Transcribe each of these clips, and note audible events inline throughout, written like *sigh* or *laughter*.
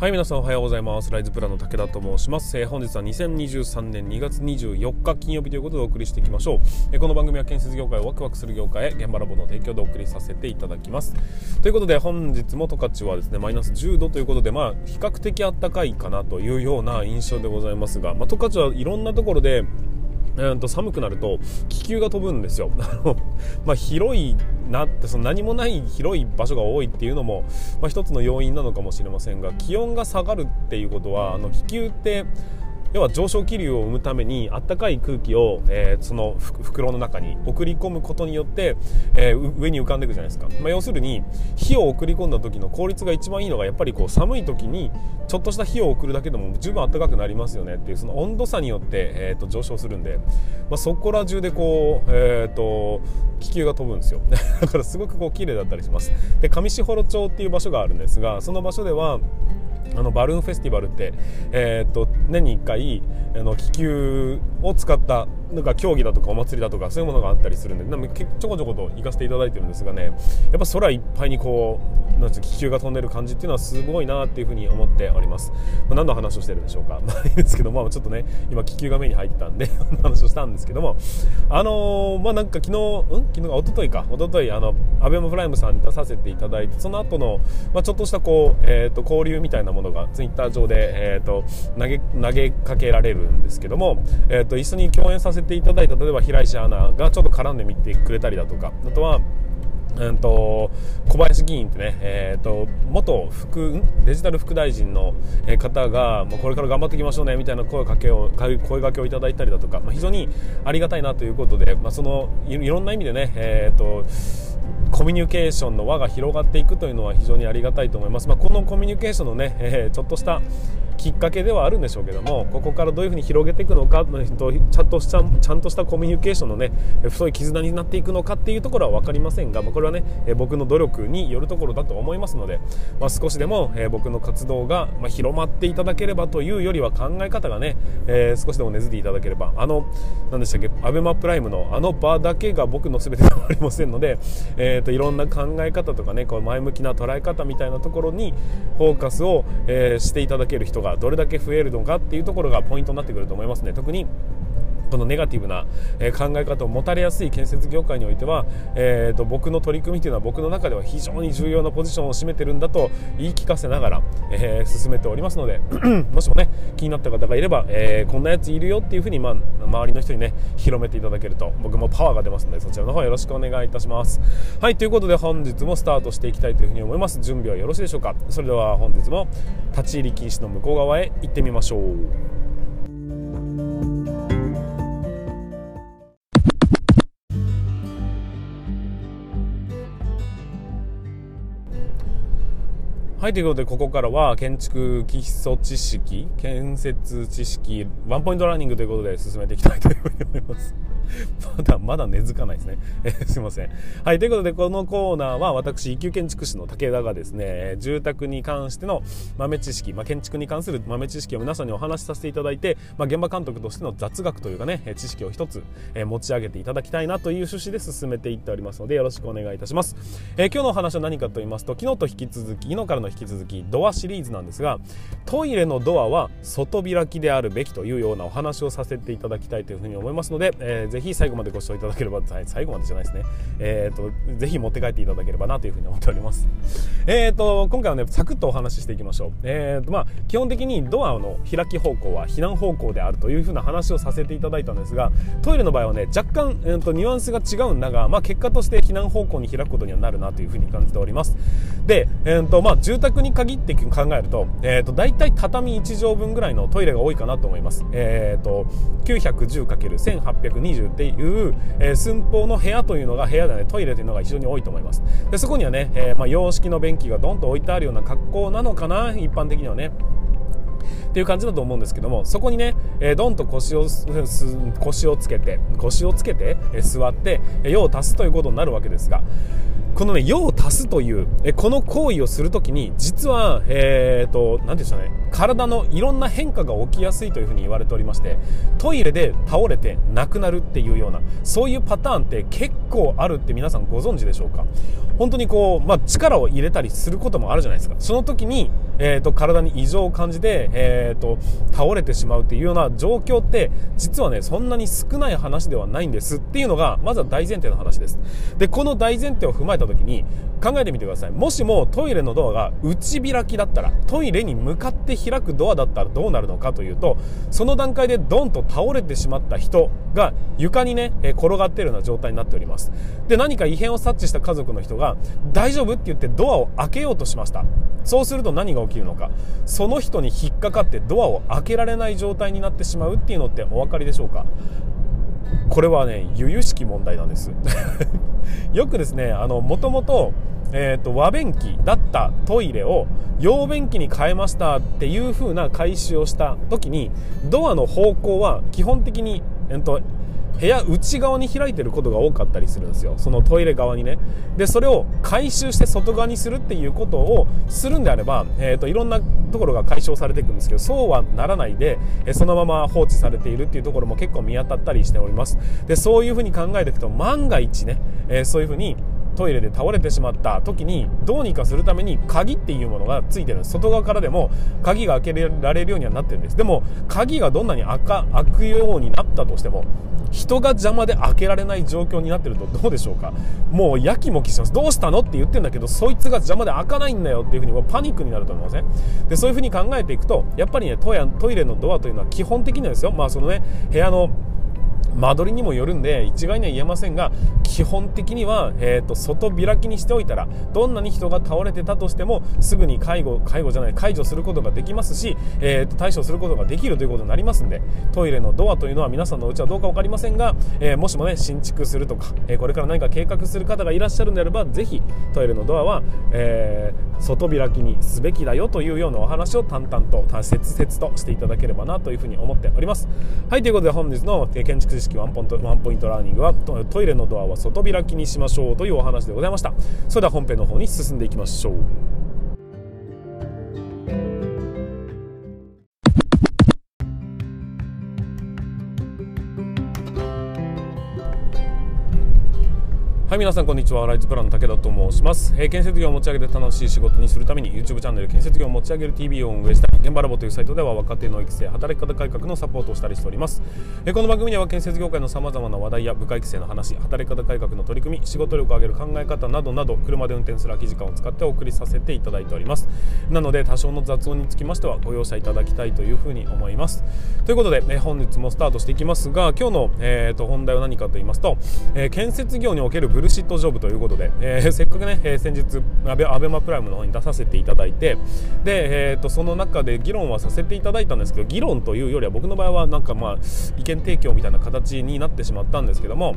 はい皆さんおはようございます。ライズプランの武田と申します、えー、本日は2023年2月24日金曜日ということでお送りしていきましょう、えー、この番組は建設業界をワクワクする業界へ現場ラボの提供でお送りさせていただきます。ということで本日も十勝はですねマイナス10度ということでまあ比較的暖かいかなというような印象でございますが、まあ、十勝はいろんなところでえー、と寒くなると気球が飛ぶんですよ。*laughs* まあ広いなってその何もない広い場所が多いっていうのも、まあ、一つの要因なのかもしれませんが気温が下がるっていうことはあの気球って要は上昇気流を生むためにあったかい空気を、えー、その袋の中に送り込むことによって、えー、上に浮かんでいくじゃないですか、まあ、要するに火を送り込んだ時の効率が一番いいのがやっぱりこう寒い時にちょっとした火を送るだけでも十分暖かくなりますよね。っていうその温度差によって、えー、と上昇するんで、まあ、そこら中でこう、えーと、気球が飛ぶんですよ。*laughs* だからすごくこう綺麗だったりします。で上士幌町っていう場所があるんですがその場所ではあのバルーンフェスティバルって、えー、っと年に1回あの気球を使ったなんか競技だとかお祭りだとかそういうものがあったりするんでなんちょこちょこと行かせていただいてるんですがねやっぱ空いっぱいにこうなん気球が飛んでる感じっていうのはすごいなっていうふうに思っております、まあ、何の話をしてるんでしょうか。*laughs* まあいいですけどまあちょっとね今気球が目に入ってたんで *laughs* 話をしたんですけども。あのー、まあなんか昨日うん？昨日が一昨日か。一昨日あのアベマプライムさんに出させていただいてその後のまあちょっとしたこうえっ、と交流みたいなものものがツイッター上でえ、ー、と投げ投げかけられるんですけどもえっ、と一緒に共演させていただいた例えば平石アナがちょっと絡んでみてくれたりだとかあとはうんと小林議員ってね、えーと、元副デジタル副大臣の方が、まあ、これから頑張っていきましょうねみたいな声かけを声掛けをいただいたりだとか、まあ、非常にありがたいなということで、まあ、そのいろんな意味でね、えーとコミュニケーションの輪が広がっていくというのは非常にありがたいと思います、まあ、このコミュニケーションのね、えー、ちょっとしたきっかけではあるんでしょうけどもここからどういうふうに広げていくのかちゃんとしたちゃんとしたコミュニケーションのね太い絆になっていくのかっていうところは分かりませんが、まあ、これはねえ僕の努力によるところだと思いますので、まあ、少しでもえ僕の活動がま広まっていただければというよりは考え方がね、え、少しでも根付いていただければあの何でしたっけアベマプライムのあの場だけが僕の全てではありませんので、えーと、いろんな考え方とかねこう前向きな捉え方みたいなところにフォーカスを、えー、していただける人がどれだけ増えるのかっていうところがポイントになってくると思いますね。特にこのネガティブな考え方を持たれやすい建設業界においては、えーと、僕の取り組みというのは僕の中では非常に重要なポジションを占めてるんだと言い聞かせながら、えー、進めておりますので *clears throat* もしもね気になった方がいれば、えー、こんなやついるよっていうふうに、まあ、周りの人にね広めていただけると僕もパワーが出ますのでそちらの方よろしくお願いいたします。はいということで本日もスタートしていきたいというふうに思います。準備はよろしいでしょうか。それでは本日も立ち入り禁止の向こう側へ行ってみましょう。はい、ということで、ここからは建築基礎知識、建設知識、ワンポイントラーニングということで進めていきたいというふうに思います。まだまだ根付かないですね。え、*laughs* すいません。はい、ということでこのコーナーは私、一級建築士の武田がですね、住宅に関しての豆知識、まあ、建築に関する豆知識を皆さんにお話しさせていただいて、まあ、現場監督としての雑学というかね、知識を一つ、え、持ち上げていただきたいなという趣旨で進めていっておりますので、よろしくお願いいたします。え、今日のお話は何かと言いますと、昨日と引き続き、昨日からの引き続き、ドアシリーズなんですが、トイレのドアは外開きであるべきというようなお話をさせていただきたいというふうに思いますので、えー、ぜひ最後までご視聴いただければ最後までじゃないですね。えっ、ー、とぜひ持って帰っていただければなというふうに思っております。えっ、ー、と今回はねサクッとお話ししていきましょう。えっ、ー、とまあ基本的にドアの開き方向は避難方向であるというふうな話をさせていただいたんですがトイレの場合はね若干、えーと、ニュアンスが違うんだが、まあ、結果として避難方向に開くことにはなるなというふうに感じております。で、えーとまあ、住宅に限って考えると,、えーと、大体畳1畳分ぐらいのトイレが多いかなと思います。えっ、ー、と 910×1820 っていう、えー、寸法の部屋というのが部屋でねトイレというのが非常に多いと思います。でそこにはね、えー、まあ、洋式の便器がドンと置いてあるような格好なのかな一般的にはね。っていう感じだと思うんですけどもそこにね、えー、ドンと腰を腰をつけて腰をつけて、えー、座って用を足すということになるわけですがこのね、用を足すという、えこの行為をするときに、実は、えっ、ー、と、なんていうんですかね、体のいろんな変化が起きやすいというふうに言われておりまして、トイレで倒れて亡くなるっていうような、そういうパターンって結構あるって皆さんご存知でしょうか？本当にこう、まあ、力を入れたりすることもあるじゃないですか。その時に、えーと、体に異常を感じて、えーと、倒れてしまうっていうような状況って実はねそんなに少ない話ではないんです。っていうのがまずは大前提の話です。でこの大前提を踏まえた時に考えてみてください。もしもトイレのドアが内開きだったらトイレに向かって開くドアだったらどうなるのかというとその段階でドンと倒れてしまった人が床にね転がっているような状態になっております。で何か異変を察知した家族の人が大丈夫って言ってドアを開けようとしました。そうすると何が起きるのか。その人に引っかかってドアを開けられない状態になってしまうっていうのってお分かりでしょうか？これはね由々しき問題なんです。*laughs* よくですねあのもともとえーと、和便器だったトイレを洋便器に変えましたっていう風な改修をした時にドアの方向は基本的に、えーと部屋内側に開いてることが多かったりするんですよ。そのトイレ側にね。でそれを回収して外側にするっていうことをするんであれば、えーと、いろんなところが解消されていくんですけどそうはならないで、えそのまま放置されているっていうところも結構見当たったりしております。でそういうふうに考えていくと万が一ね、えー、そういうふうにトイレで倒れてしまった時にどうにかするために鍵っていうものがついてる。外側からでも鍵が開けられるようにはなってるんです。でも鍵がどんなに開開くようになったとしても人が邪魔で開けられない状況になってるとどうでしょうか？もうやきもきします。どうしたのって言ってんだけどそいつが邪魔で開かないんだよっていうふうにもうパニックになると思いません、でそういうふうに考えていくとやっぱりねトイレのドアというのは基本的にはですよ。まあそのね部屋の間取りにもよるんで一概には言えませんが基本的には、えーと、外開きにしておいたらどんなに人が倒れてたとしてもすぐに介護介護じゃない解除することができますし、えーと、対処することができるということになりますんでトイレのドアというのは皆さんのうちはどうか分かりませんが、えー、もしもね新築するとか、えー、これから何か計画する方がいらっしゃるんであればぜひトイレのドアは、えー、外開きにすべきだよというようなお話を淡々と切々としていただければなというふうに思っております。はいということで本日の建築知識ワンポイントワンポイントラーニングはトイレのドアは外開きにしましょうというお話でございました。それでは本編の方に進んでいきましょう。はい皆さんこんにちは。ライズプランの武田と申します、えー、建設業を持ち上げて楽しい仕事にするために YouTube チャンネル建設業を持ち上げる TV を運営したり現場ラボというサイトでは若手の育成働き方改革のサポートをしたりしております、えー、この番組では建設業界のさまざまな話題や部下育成の話働き方改革の取り組み仕事力を上げる考え方などなど車で運転する空き時間を使ってお送りさせていただいております。なので多少の雑音につきましてはご容赦いただきたいというふうに思います。ということで、えー、本日もスタートしていきますが今日の、えーと、本題は何かと言いますと、えー、建設業におけるブルシットジョブということで、えー、*laughs* せっかくね、えー、先日アベアベマプライムの方に出させていただいてで、えーと、その中で議論はさせていただいたんですけど議論というよりは僕の場合はなんかまあ意見提供みたいな形になってしまったんですけども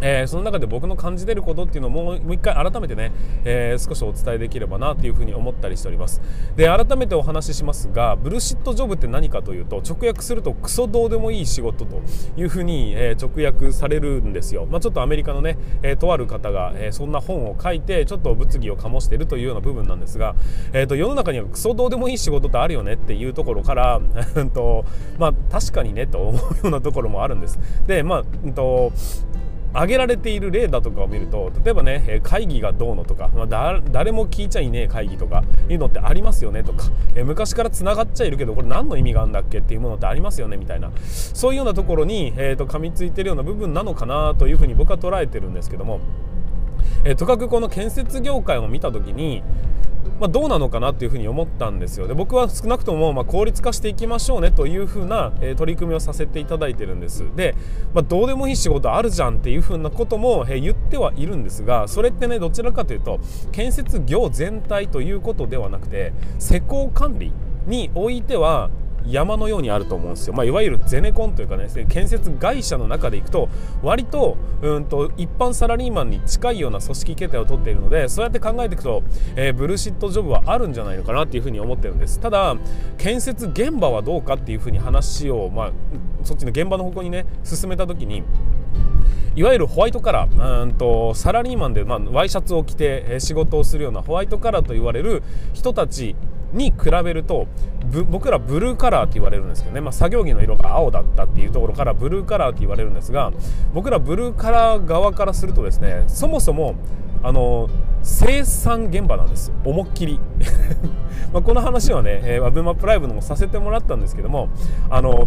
えー、その中で僕の感じてることっていうのをもう一回改めてね、えー、少しお伝えできればなというふうに思ったりしております。で改めてお話ししますがブルシットジョブって何かというと直訳するとクソどうでもいい仕事というふうに、えー、直訳されるんですよ、まあ、ちょっとアメリカのね、え、とある方が、え、そんな本を書いてちょっと物議を醸しているというような部分なんですが、えー、と世の中にはクソどうでもいい仕事ってあるよねっていうところから *laughs* とまあ確かにねと思うようなところもあるんです。でまあ、うんと挙げられている例だとかを見ると例えばね会議がどうのとか、まあ、誰も聞いちゃいねえ会議とかいうのってありますよねとかえ昔からつながっちゃいるけどこれ何の意味があるんだっけっていうものってありますよねみたいなそういうようなところに、えーと、噛みついてるような部分なのかなというふうに僕は捉えてるんですけども。えー、とかくこの建設業界を見た時にまあ、どうなのかなっていうふうに思ったんですよ。で僕は少なくともま効率化していきましょうねというふうな、え取り組みをさせていただいてるんです。で、まあ、どうでもいい仕事あるじゃんっていうふうなことも、え言ってはいるんですがそれってねどちらかというと建設業全体ということではなくて施工管理においては山のようにあると思うんですよ、まあ、いわゆるゼネコンというかね建設会社の中でいくと割とうんと一般サラリーマンに近いような組織形態をとっているのでそうやって考えていくと、えー、ブルーシットジョブはあるんじゃないのかなっていうふうに思ってるんです。ただ建設現場はどうかっていうふうに話を、まあ、そっちの現場の方向にね進めた時にいわゆるホワイトカラーうんとサラリーマンで、まあ、ワイシャツを着て仕事をするようなホワイトカラーと言われる人たちに比べると僕らブルーカラーって言われるんですけどね、まあ、作業着の色が青だったっていうところからブルーカラーって言われるんですが僕らブルーカラー側からするとですねそもそもあの生産現場なんです。思いっきり。*laughs* まこの話はね、えー、アブマップライブのもさせてもらったんですけどもあの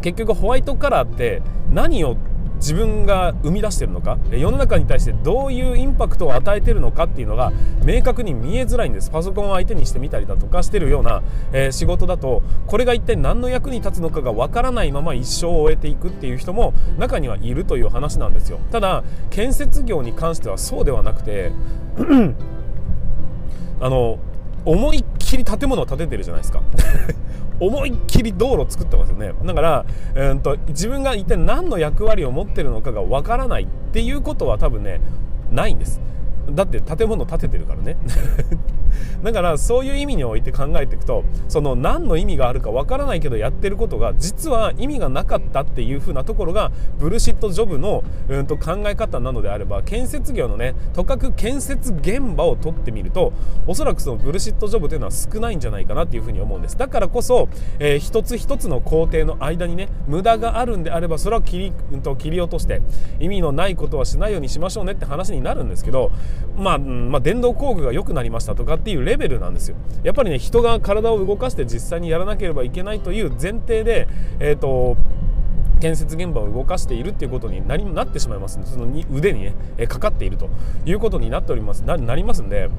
結局ホワイトカラーって何を自分が生み出してるのか？世の中に対してどういうインパクトを与えてるのかっていうのが明確に見えづらいんです。パソコンを相手にしてみたりだとかしてるような、えー、仕事だとこれが一体何の役に立つのかがわからないまま一生を終えていくっていう人も中にはいるという話なんですよ。ただ建設業に関してはそうではなくて *clears throat* あの思いっきり建物を建ててるじゃないですか。思いっきり道路作ってますよね。だから、えーと、と自分が一体何の役割を持ってるのかがわからないっていうことは多分ねないんです。だって建物建ててるからね。だからそういう意味において考えていくとその何の意味があるかわからないけどやってることが実は意味がなかったっていう風なところがブルシットジョブの、うん、と考え方なのであれば建設業のねとかく建設現場を取ってみるとおそらくそのブルシットジョブというのは少ないんじゃないかなっていう風に思うんです。だからこそ、えー、一つ一つの工程の間にね無駄があるんであればそれは切り,、うん、と切り落として意味のないことはしないようにしましょうねって話になるんですけどまあ、うんまあ、電動工具が良くなりましたとかってていうレベルなんですよ。やっぱりね人が体を動かして実際にやらなければいけないという前提でえっ、ー、と建設現場を動かしているっていうことになりなってしまいますのでその腕にね、えかかっているということになっております。ななりますんで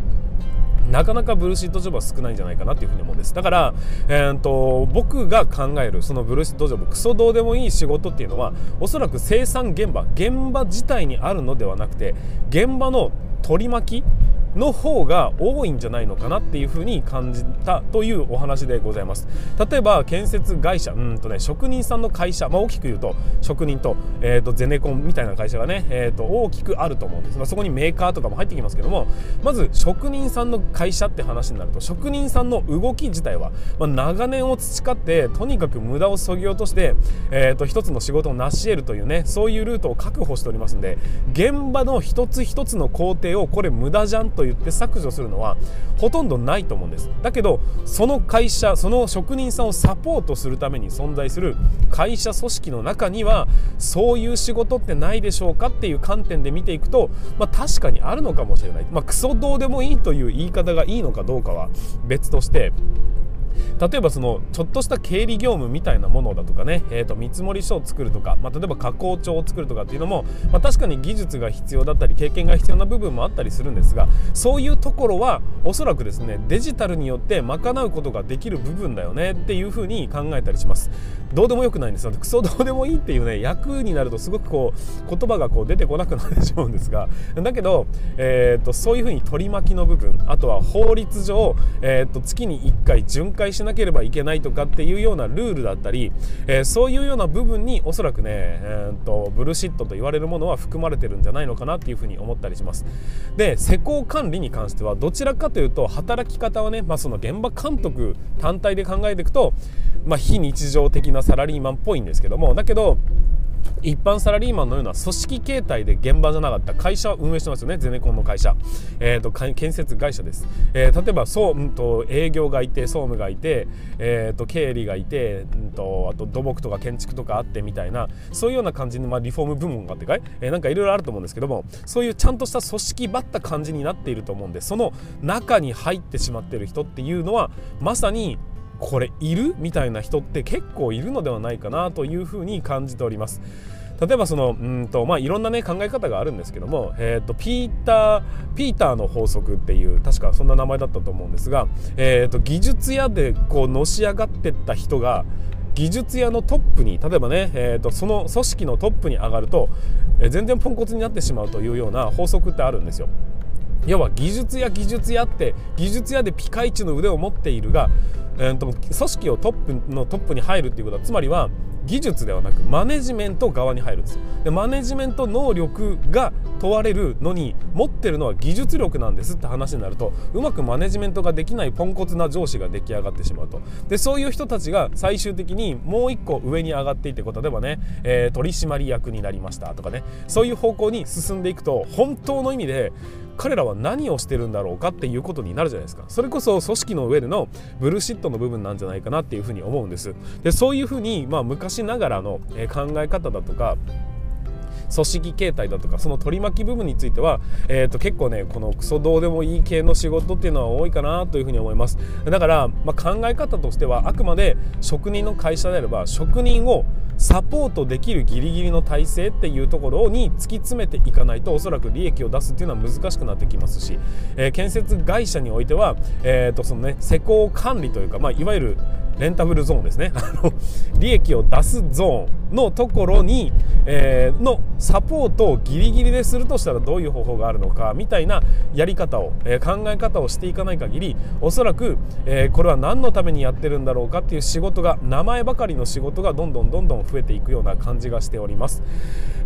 なかなかブルーシットジョブは少ないんじゃないかなっていうふうに思うんです。だから、えーと、僕が考えるそのブルーシットジョブクソどうでもいい仕事っていうのはおそらく生産現場現場自体にあるのではなくて現場の取り巻きの方が多いんじゃないのかなっていうふうに感じたというお話でございます。例えば建設会社うんとね職人さんの会社、まあ、大きく言うと職人と,、えーと、ゼネコンみたいな会社がね、えーと、大きくあると思うんです、まあ、そこにメーカーとかも入ってきますけどもまず職人さんの会社って話になると職人さんの動き自体は、まあ、長年を培ってとにかく無駄をそぎ落として、えーと、と一つの仕事を成し得るというねそういうルートを確保しておりますんで現場の一つ一つの工程をこれ無駄じゃんという言って削除するのはほとんどないと思うんです。だけどその会社その職人さんをサポートするために存在する会社組織の中にはそういう仕事ってないでしょうかっていう観点で見ていくと、まあ、確かにあるのかもしれない、まあ、クソどうでもいいという言い方がいいのかどうかは別として例えばそのちょっとした経理業務みたいなものだとかね、えー、と見積書を作るとか、まあ、例えば加工帳を作るとかっていうのも、まあ、確かに技術が必要だったり経験が必要な部分もあったりするんですがそういうところはおそらくですねデジタルによって賄うことができる部分だよねっていうふうに考えたりします。どうでもよくないんです。よクソどうでもいいっていうね役になるとすごくこう言葉がこう出てこなくなってしまうんですがだけど、えーと、そういうふうに取り巻きの部分あとは法律上、えーと月に1回巡回回しなければいけないとかっていうようなルールだったり、えー、そういうような部分におそらくね、えーと、ブルシットと言われるものは含まれてるんじゃないのかなっていうふうに思ったりします。で施工管理に関してはどちらかというと働き方はね、まあ、その現場監督単体で考えていくと、まあ、非日常的なサラリーマンっぽいんですけどもだけど一般サラリーマンのような組織形態で現場じゃなかった会社を運営してますよね。ゼネコンの会社、えーと、建設会社です、えー、例えばそう、うんと、営業がいて総務がいて、えーと、経理がいて、うんと、あと土木とか建築とかあってみたいなそういうような感じの、まあ、リフォーム部門があってかい、えー、なんかいろいろあると思うんですけどもそういうちゃんとした組織ばった感じになっていると思うんでその中に入ってしまっている人っていうのはまさにこれいる？みたいな人って結構いるのではないかなというふうに感じております。例えばそのうんと、まあ、いろんな、ね、考え方があるんですけども、えーと、ピーターピーターの法則っていう確かそんな名前だったと思うんですが、えーと、技術屋でこうのし上がってった人が技術屋のトップに例えばね、えーと、その組織のトップに上がると、えー、全然ポンコツになってしまうというような法則ってあるんですよ。要は技術屋技術屋って技術屋でピカイチの腕を持っているが、えーと、組織をトップのトップに入るっていうことはつまりは技術ではなくマネジメント側に入るんですよ。でマネジメント能力が問われるのに持ってるのは技術力なんですって話になるとうまくマネジメントができないポンコツな上司が出来上がってしまうと。でそういう人たちが最終的にもう一個上に上がっていって例えばね、えー、取締役になりましたとかね。そういう方向に進んでいくと本当の意味で彼らは何をしてるんだろうかっていうことになるじゃないですか。それこそ組織の上でのブルシットの部分なんじゃないかなっていうふうに思うんです。でそういうふうに、まあ、昔ながらの考え方だとか組織形態だとかその取り巻き部分については、えー、と結構ねこのクソどうでもいい系の仕事っていうのは多いかなというふうに思います。だから、まあ、考え方としてはあくまで職人の会社であれば職人をサポートできるギリギリの体制っていうところに突き詰めていかないとおそらく利益を出すっていうのは難しくなってきますし、えー、建設会社においては、えーとそのね、施工管理というか、まあ、いわゆるレンタブルゾーンですね *laughs* あの利益を出すゾーンのところに、えー、のサポートをギリギリでするとしたらどういう方法があるのかみたいなやり方を、えー、考え方をしていかない限りおそらく、えー、これは何のためにやってるんだろうかっていう仕事が名前ばかりの仕事がどんどんどんどん増えていくような感じがしております。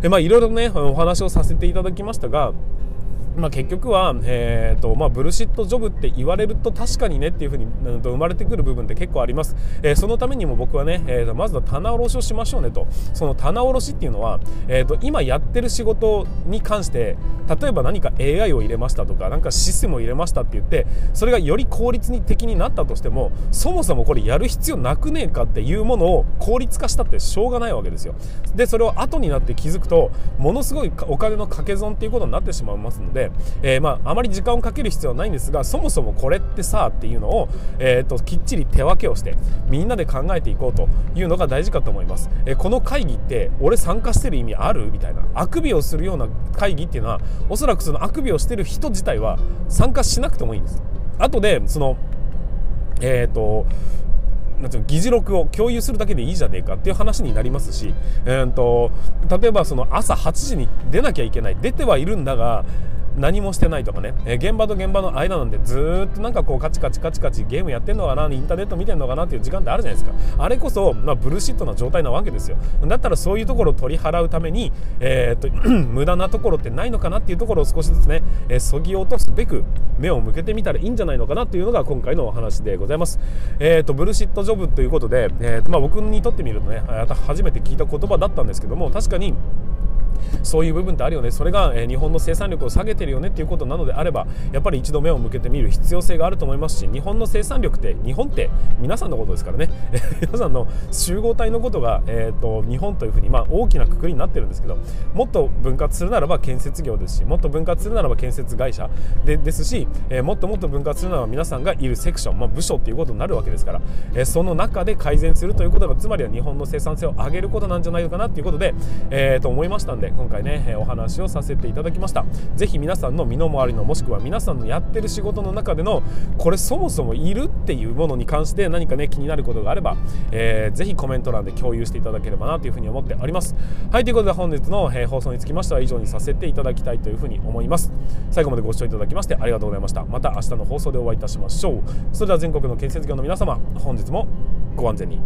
でまあいろいろねお話をさせていただきましたがまあ、結局は、えーとまあ、ブルシットジョブって言われると確かにねっていうふうに、うん、生まれてくる部分って結構あります、えー、そのためにも僕はね、えー、とまずは棚卸しをしましょうねと。その棚卸しっていうのは、えー、と今やってる仕事に関して例えば何か AI を入れましたとか何かシステムを入れましたって言ってそれがより効率的になったとしてもそもそもこれやる必要なくねえかっていうものを効率化したってしょうがないわけですよ。でそれを後になって気づくとものすごいお金の掛け損っていうことになってしまいますのでえー、まあ、あまり時間をかける必要はないんですがそもそもこれってさっていうのを、えーと、きっちり手分けをしてみんなで考えていこうというのが大事かと思います、えー、この会議って俺参加してる意味ある？みたいな。あくびをするような会議っていうのはおそらくそのあくびをしてる人自体は参加しなくてもいいんです。後でそのえっ、ー、となんていう議事録を共有するだけでいいじゃねえかっていう話になりますし、えーと例えばその朝8時に出なきゃいけない出てはいるんだが何もしてないとかね、え現場と現場の間なんでずっとなんかこうカチカチカチカチゲームやってんのかなインターネット見てんのかなっていう時間ってあるじゃないですか。あれこそ、まあ、ブルシットな状態なわけですよ。だったらそういうところを取り払うために、えー、っと *clears throat* 無駄なところってないのかなっていうところを少しずつね、えー、そぎ落とすべく目を向けてみたらいいんじゃないのかなっていうのが今回のお話でございます。えー、っとブルシットジョブということで、えー、とまあ、僕にとってみるとね初めて聞いた言葉だったんですけども確かにそういう部分ってあるよね。それが、え日本の生産力を下げてるよねっていうことなのであればやっぱり一度目を向けてみる必要性があると思いますし日本の生産力って日本って皆さんのことですからね。*laughs* 皆さんの集合体のことが、えーと、日本というふうに、まあ、大きなくくりになってるんですけどもっと分割するならば建設業ですしもっと分割するならば建設会社でですし、えー、もっともっと分割するならば皆さんがいるセクション、まあ、部署っていうことになるわけですから、えー、その中で改善するということがつまりは日本の生産性を上げることなんじゃないのかなっていうことで、えー、と思いましたんでで今回ねお話をさせていただきました。是非皆さんの身の回りのもしくは皆さんのやってる仕事の中でのこれそもそもいるっていうものに関して何かね気になることがあれば、えー、ぜひコメント欄で共有していただければなというふうに思っております。はいということで本日の、え放送につきましては以上にさせていただきたいというふうに思います。最後までご視聴いただきましてありがとうございました。また明日の放送でお会いいたしましょう。それでは全国の建設業の皆様本日もご安全に。